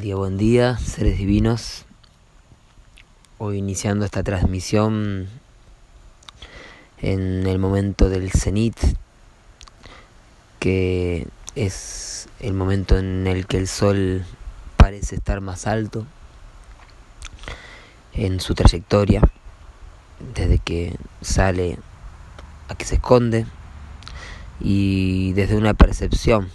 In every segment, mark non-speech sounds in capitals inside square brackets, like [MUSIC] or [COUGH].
día, buen día, seres divinos. Hoy iniciando esta transmisión en el momento del cenit, que es el momento en el que el sol parece estar más alto en su trayectoria, desde que sale a que se esconde y desde una percepción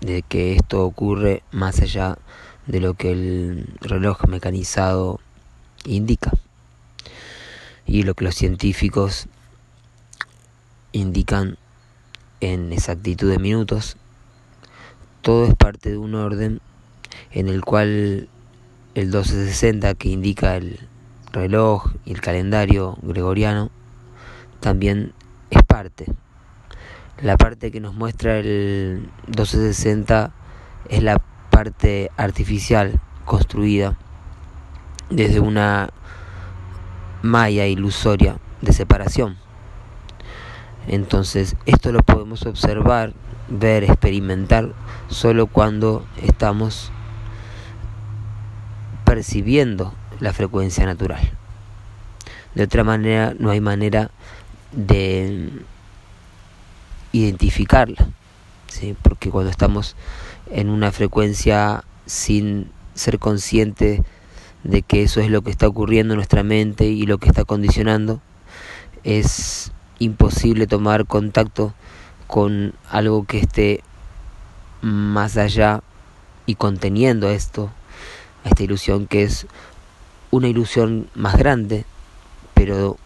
de que esto ocurre más allá de lo que el reloj mecanizado indica y lo que los científicos indican en exactitud de minutos, todo es parte de un orden en el cual el 1260 que indica el reloj y el calendario gregoriano también es parte. La parte que nos muestra el 1260 es la parte artificial construida desde una malla ilusoria de separación. Entonces, esto lo podemos observar, ver, experimentar solo cuando estamos percibiendo la frecuencia natural. De otra manera, no hay manera de identificarla, ¿sí? porque cuando estamos en una frecuencia sin ser consciente de que eso es lo que está ocurriendo en nuestra mente y lo que está condicionando, es imposible tomar contacto con algo que esté más allá y conteniendo esto, esta ilusión que es una ilusión más grande, pero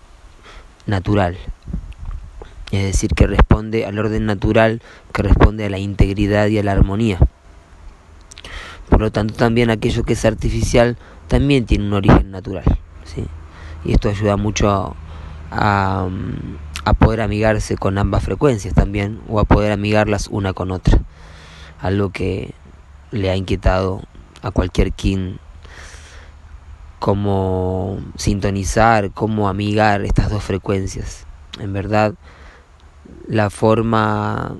natural. Es decir, que responde al orden natural, que responde a la integridad y a la armonía. Por lo tanto, también aquello que es artificial también tiene un origen natural. ¿sí? Y esto ayuda mucho a, a, poder amigarse con ambas frecuencias también, o a poder amigarlas una con otra. Algo que le ha inquietado a cualquier quien cómo sintonizar, cómo amigar estas dos frecuencias. En verdad, la forma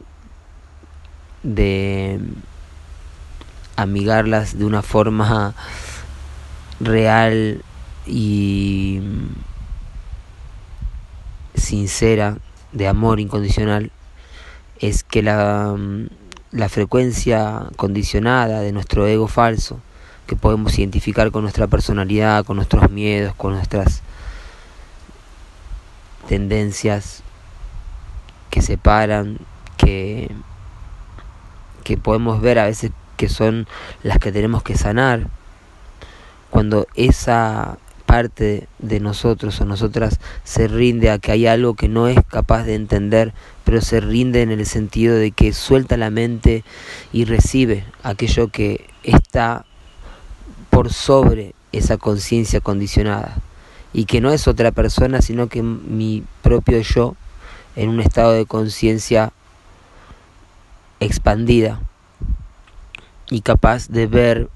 de amigarlas de una forma real y sincera de amor incondicional es que la, la frecuencia condicionada de nuestro ego falso que podemos identificar con nuestra personalidad, con nuestros miedos, con nuestras tendencias que separan, que, que podemos ver a veces que son las que tenemos que sanar, cuando esa parte de nosotros o nosotras se rinde a que hay algo que no es capaz de entender, pero se rinde en el sentido de que suelta la mente y recibe aquello que está por sobre esa conciencia condicionada. Y que no es otra persona sino que mi propio yo en un estado de conciencia expandida y capaz de ver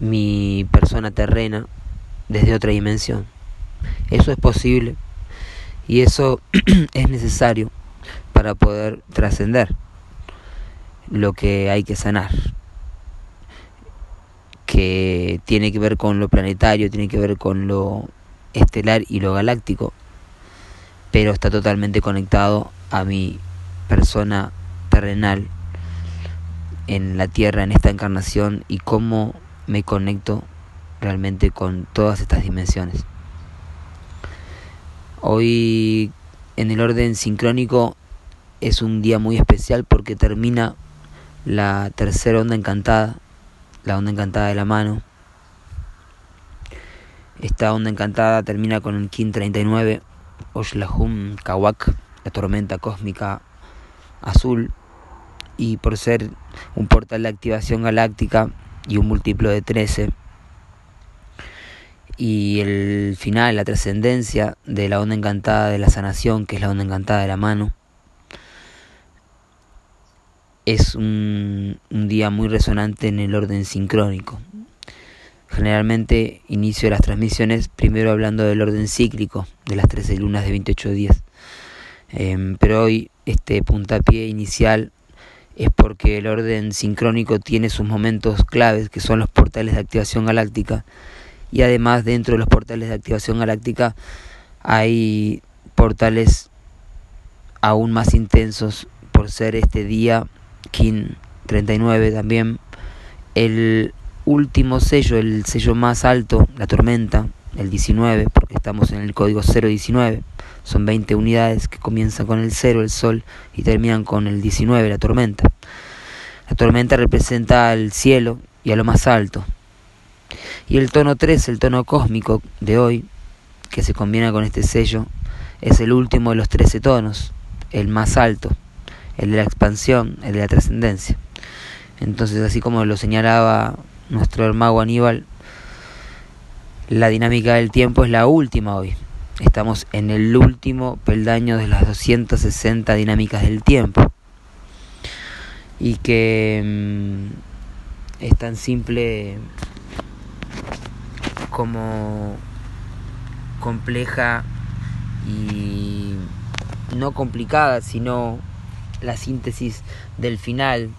mi persona terrena desde otra dimensión. Eso es posible y eso [CLEARS THROAT] es necesario para poder trascender lo que hay que sanar, que tiene que ver con lo planetario, tiene que ver con lo estelar y lo galáctico, pero está totalmente conectado a mi persona terrenal en la tierra, en esta encarnación y cómo me conecto realmente con todas estas dimensiones. Hoy en el orden sincrónico es un día muy especial porque termina la tercera onda encantada, la onda encantada de la mano. Esta onda encantada termina con el Kin 39, Oshlahum Kawak, la tormenta cósmica azul, y por ser un portal de activación galáctica y un múltiplo de 13, y el final, la trascendencia de la onda encantada de la sanación, que es la onda encantada de la mano, es un, un día muy resonante en el orden sincrónico. Generalmente inicio las transmisiones primero hablando del orden cíclico de las 13 lunas de 28 días. Em, pero hoy este puntapié inicial es porque el orden sincrónico tiene sus momentos claves, que son los portales de activación galáctica, y además dentro de los portales de activación galáctica hay portales aún más intensos por ser este día Kin 39 también el último sello, el sello más alto, la tormenta, el 19, porque estamos en el código 019, son 20 unidades que comienzan con el 0, el sol, y terminan con el 19, la tormenta. La tormenta representa al cielo y a lo más alto. Y el tono 3, el tono cósmico de hoy, que se combina con este sello, es el último de los 13 tonos, el más alto, el de la expansión, el de la trascendencia. Entonces, así como lo señalaba nuestro hermano Aníbal, la dinámica del tiempo es la última hoy. Estamos en el último peldaño de las 260 dinámicas del tiempo. Y que mm, es tan simple como compleja y no complicada, sino la síntesis del final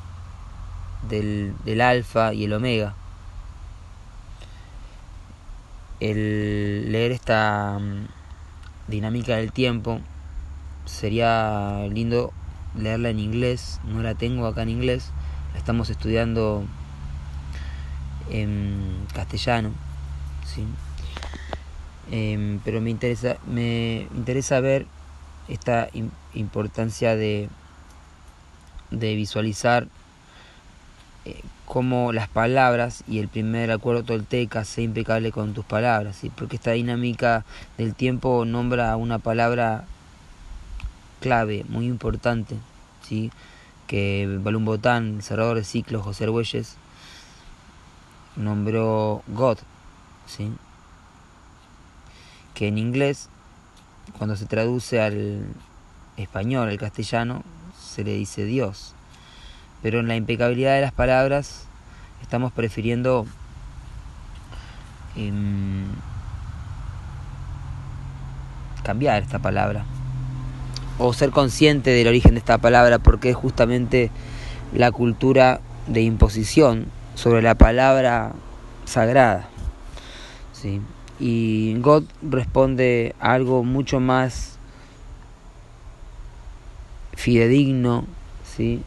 del, del alfa y el omega. El leer esta mm, dinámica del tiempo sería lindo leerla en inglés, no la tengo acá en inglés, la estamos estudiando en castellano, ¿sí? Em, pero me interesa, me interesa ver esta importancia de, de visualizar eh, cómo las palabras y el primer acuerdo tolteca sea impecable con tus palabras, porque esta dinámica del tiempo nombra una palabra clave, muy importante, ¿sí? que Balún Botán, el cerrador de ciclos, José Argüelles, nombró God, que en inglés, cuando se traduce al español, al castellano, se le dice Dios. Pero en la impecabilidad de las palabras estamos prefiriendo em, cambiar esta palabra o ser consciente del origen de esta palabra porque es justamente la cultura de imposición sobre la palabra sagrada. ¿sí? Y God responde algo mucho más fidedigno, ¿sí?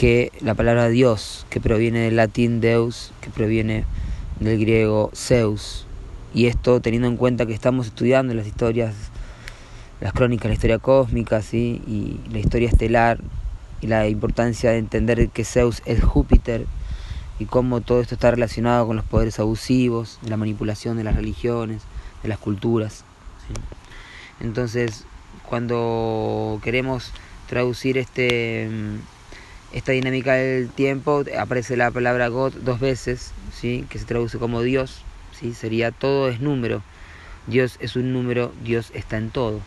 Que la palabra Dios, que proviene del latín Deus, que proviene del griego Zeus. Y esto teniendo en cuenta que estamos estudiando las historias, las crónicas, la historia cósmica, ¿sí? y la historia estelar, y la importancia de entender que Zeus es Júpiter, y cómo todo esto está relacionado con los poderes abusivos, de la manipulación de las religiones, de las culturas. Entonces, cuando queremos traducir este mm, esta dinámica del tiempo, aparece la palabra God dos veces, ¿sí? que se traduce como Dios, ¿sí? sería todo es número. Dios es un número, Dios está en todo.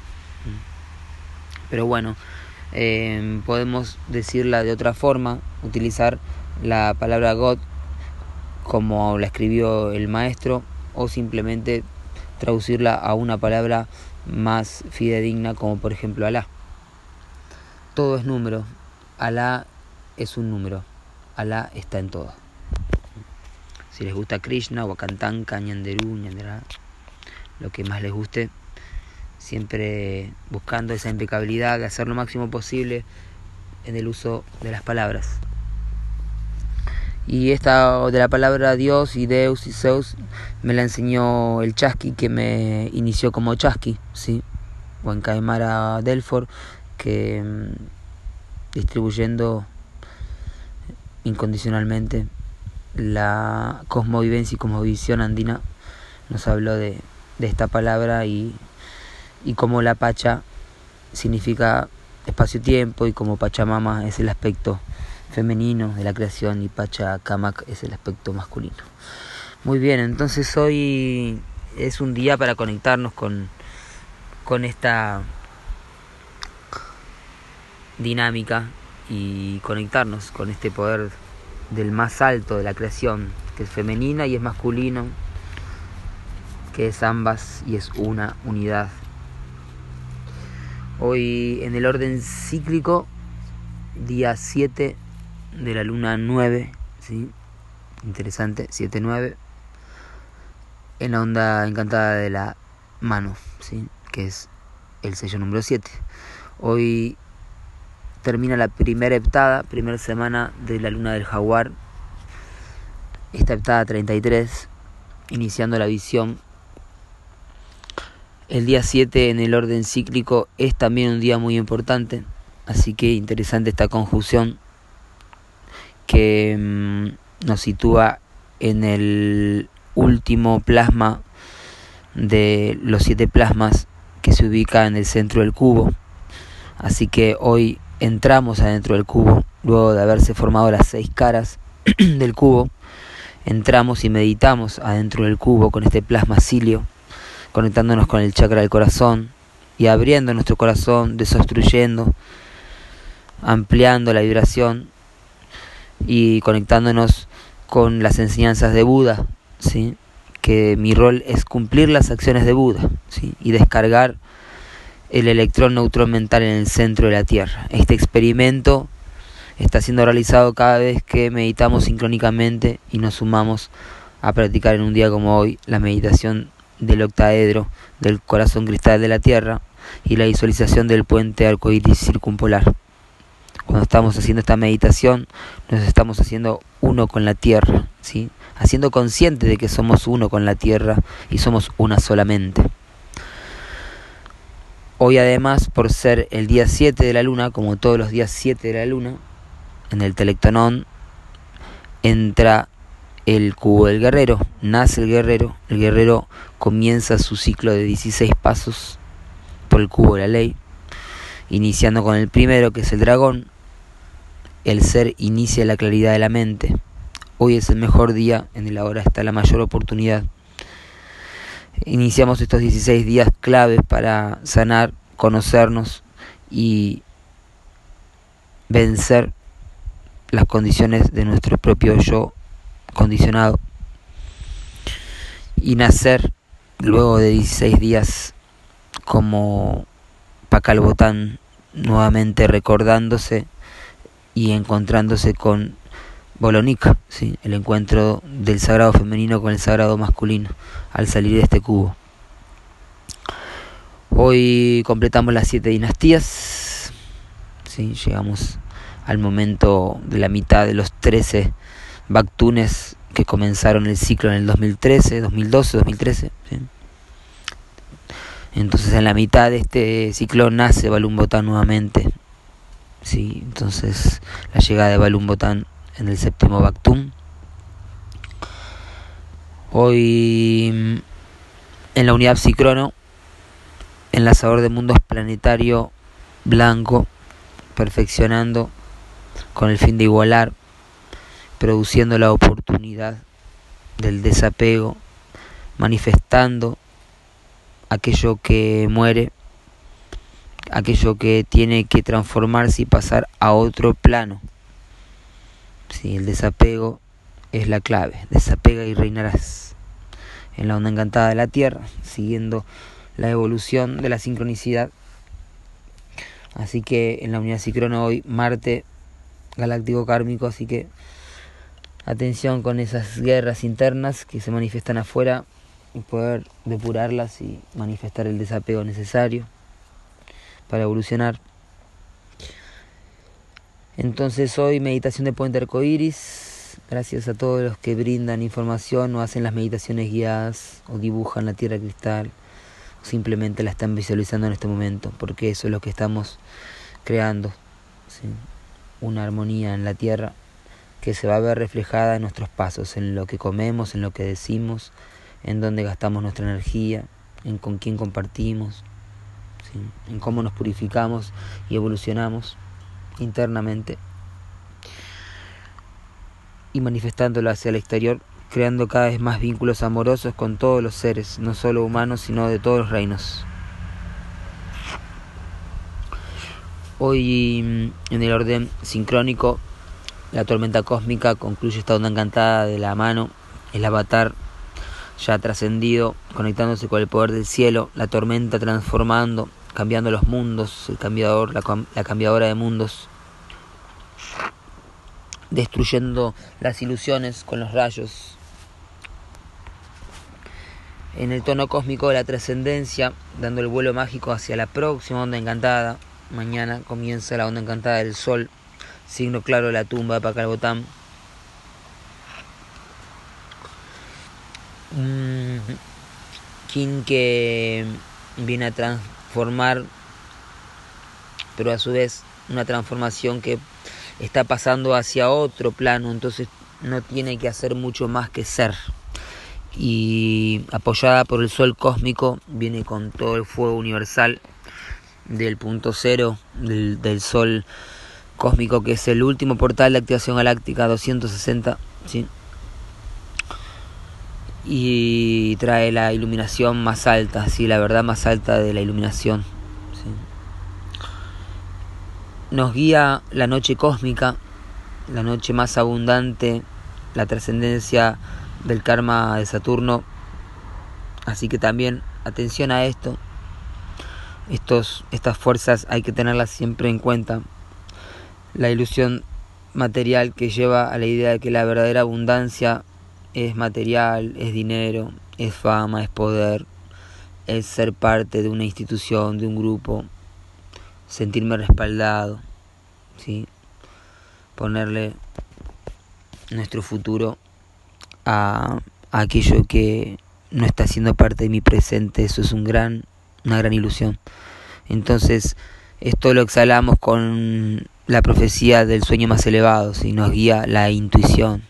Pero bueno, eh, podemos decirla de otra forma, utilizar la palabra God como la escribió el maestro o simplemente traducirla a una palabra más fidedigna como por ejemplo Alá. Todo es número. Alá es un número. Alá está en todo. Si les gusta Krishna, Wakantanka, Ñanderú, Ñandera, lo que más les guste, siempre buscando esa impecabilidad de hacer lo máximo posible en el uso de las palabras. Y esta de la palabra Dios y Deus y Zeus me la enseñó el Chasqui que me inició como Chasqui, ¿sí? O en Caimara Delfor, que mm, distribuyendo incondicionalmente la cosmovivencia y cosmovisión andina nos habló de, de esta palabra y, y cómo la Pacha significa espacio-tiempo y como Pachamama es el aspecto femenino de la creación y Pachacamac es el aspecto masculino. Muy bien, entonces hoy es un día para conectarnos con, con esta dinámica y conectarnos con este poder del más alto de la creación, que es femenina y es masculino, que es ambas y es una unidad. Hoy en el orden cíclico, día 7 de la luna 9, ¿sí? interesante, 7-9, en la onda encantada de la mano, ¿sí? que es el sello número 7. Hoy termina la primera heptada, primera semana de la luna del jaguar, esta heptada 33, iniciando la visión. El día 7 en el orden cíclico es también un día muy importante, así que interesante esta conjunción que mm, nos sitúa en el último plasma de los siete plasmas que se ubica en el centro del cubo. Así que hoy entramos adentro del cubo, luego de haberse formado las seis caras [CLEARS THROAT] del cubo, entramos y meditamos adentro del cubo con este plasma cilio, conectándonos con el chakra del corazón y abriendo nuestro corazón, desobstruyendo, ampliando la vibración y conectándonos con las enseñanzas de Buda, ¿sí? que mi rol es cumplir las acciones de Buda ¿sí? y descargar el electrón neutrón mental en el centro de la Tierra. Este experimento está siendo realizado cada vez que meditamos sincrónicamente y nos sumamos a practicar en un día como hoy la meditación del octaedro del corazón cristal de la Tierra y la visualización del puente arcoíris circumpolar. Cuando estamos haciendo esta meditación, nos estamos haciendo uno con la tierra, ¿sí? haciendo consciente de que somos uno con la tierra y somos una solamente. Hoy además, por ser el día 7 de la luna, como todos los días 7 de la luna, en el telectonón entra el cubo del guerrero, nace el guerrero, el guerrero comienza su ciclo de 16 pasos por el cubo de la ley, iniciando con el primero que es el dragón, el ser inicia la claridad de la mente. Hoy es el mejor día, en el ahora está la mayor oportunidad. Iniciamos estos 16 días claves para sanar, conocernos y vencer las condiciones de nuestro propio yo condicionado. Y nacer luego de 16 días como Pacalbotán nuevamente recordándose y encontrándose con Bolonica, ¿sí? el encuentro del sagrado femenino con el sagrado masculino al salir de este cubo. Hoy completamos las siete dinastías, ¿sí? llegamos al momento de la mitad de los trece Bactunes que comenzaron el ciclo en el 2013, 2012, 2013. Entonces en la mitad de este ciclo nace Balum Botán nuevamente, Sí, entonces la llegada de Balum Botán en el séptimo Bactum. Hoy mm, en la unidad Psicrono, enlazador de mundos planetario blanco, perfeccionando con el fin de igualar, produciendo la oportunidad del desapego, manifestando aquello que muere aquello que tiene que transformarse y pasar a otro plano. Sí, el desapego es la clave. Desapega y reinarás en la onda encantada de la Tierra, siguiendo la evolución de la sincronicidad. Así que en la unidad Cicrono hoy, Marte, galáctico kármico, así que atención con esas guerras internas que se manifiestan afuera y poder depurarlas y manifestar el desapego necesario para evolucionar. Entonces hoy meditación de Puente Arcoiris. Gracias a todos los que brindan información o hacen las meditaciones guiadas o dibujan la tierra cristal o simplemente la están visualizando en este momento, porque eso es lo que estamos creando. Una armonía en la tierra que se va a ver reflejada en nuestros pasos, en lo que comemos, en lo que decimos, en dónde gastamos nuestra energía, en con quién compartimos en cómo nos purificamos y evolucionamos internamente y manifestándolo hacia el exterior, creando cada vez más vínculos amorosos con todos los seres, no solo humanos, sino de todos los reinos. Hoy mm, en el orden sincrónico, la tormenta cósmica concluye esta onda encantada de la mano, el avatar ya trascendido, conectándose con el poder del cielo, la tormenta transformando cambiando los mundos, el cambiador, la, cambiadora de mundos, destruyendo las ilusiones con los rayos. En el tono cósmico de la trascendencia, dando el vuelo mágico hacia la próxima onda encantada. Mañana comienza la onda encantada del sol, signo claro de la tumba de Pacalbotán. Un kin que viene a transformar, pero a su vez una transformación que está pasando hacia otro plano, entonces no tiene que hacer mucho más que ser. Y apoyada por el sol cósmico, viene con todo el fuego universal del punto cero del, sol cósmico, que es el último portal de activación galáctica 260. ¿sí? Y trae la iluminación más alta, ¿sí? la verdad más alta de la iluminación nos guía la noche cósmica, la noche más abundante, la trascendencia del karma de Saturno. Así que también atención a esto. Estos, estas fuerzas hay que tenerlas siempre en cuenta. La ilusión material que lleva a la idea de que la verdadera abundancia es material, es dinero, es fama, es poder, es ser parte de una institución, de un grupo, sentirme respaldado, ¿sí? ponerle nuestro futuro a, aquello que no está siendo parte de mi presente, eso es un gran, una gran ilusión. Entonces, esto lo exhalamos con la profecía del sueño más elevado, si nos guía la intuición.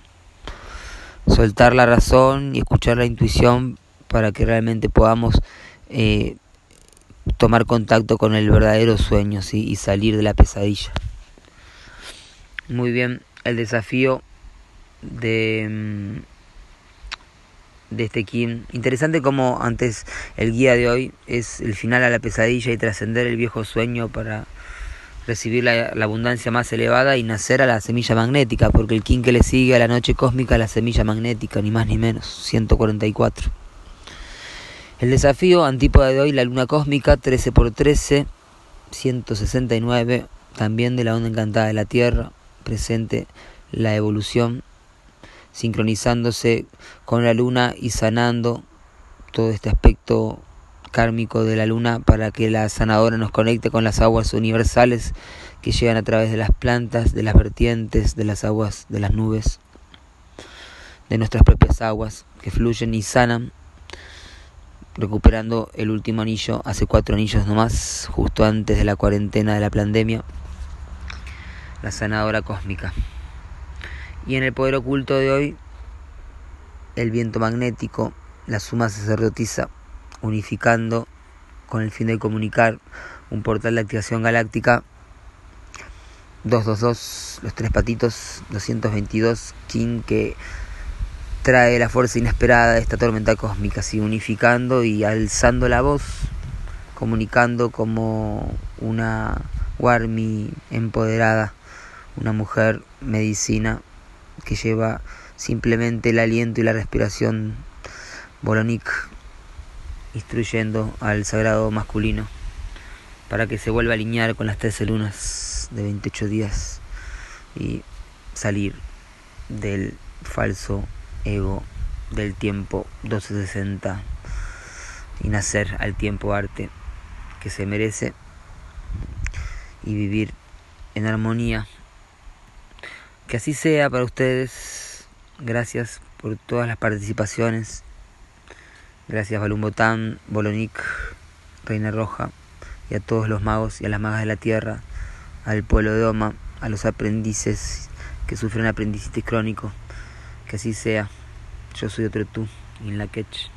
Soltar la razón y escuchar la intuición para que realmente podamos eh, tomar contacto con el verdadero sueño ¿sí? y salir de la pesadilla. Muy bien, el desafío de, mm, de este Kim. Interesante como antes el guía de hoy es el final a la pesadilla y trascender el viejo sueño para recibir la, abundancia más elevada y nacer a la semilla magnética, porque el Kim que le sigue a la noche cósmica la semilla magnética, ni más ni menos, 144. El desafío antípoda de hoy, la luna cósmica, 13 por 13, 169, también de la onda encantada de la Tierra, presente la evolución, sincronizándose con la luna y sanando todo este aspecto kármico de la luna para que la sanadora nos conecte con las aguas universales que llegan a través de las plantas, de las vertientes, de las aguas, de las nubes, de nuestras propias aguas que fluyen y sanan recuperando el último anillo, hace cuatro anillos nomás, justo antes de la cuarentena de la pandemia, la sanadora cósmica. Y en el poder oculto de hoy, el viento magnético, la suma sacerdotisa, unificando con el fin de comunicar un portal de activación galáctica. 222, los tres patitos, 222, King que trae la fuerza inesperada de esta tormenta cósmica, así unificando y alzando la voz, comunicando como una Warmi empoderada, una mujer medicina que lleva simplemente el aliento y la respiración. Boronik, instruyendo al sagrado masculino para que se vuelva a alinear con las 13 lunas de 28 días y salir del falso ego del tiempo 1260 y nacer al tiempo arte que se merece y vivir en armonía. Que así sea para ustedes. Gracias por todas las participaciones. Gracias Balumbotán, Bolonik, Reina Roja y a todos los magos y a las magas de la tierra, al pueblo de Oma, a los aprendices que sufren aprendizaje crónico. Que así sea. Yo soy otro tú, catch.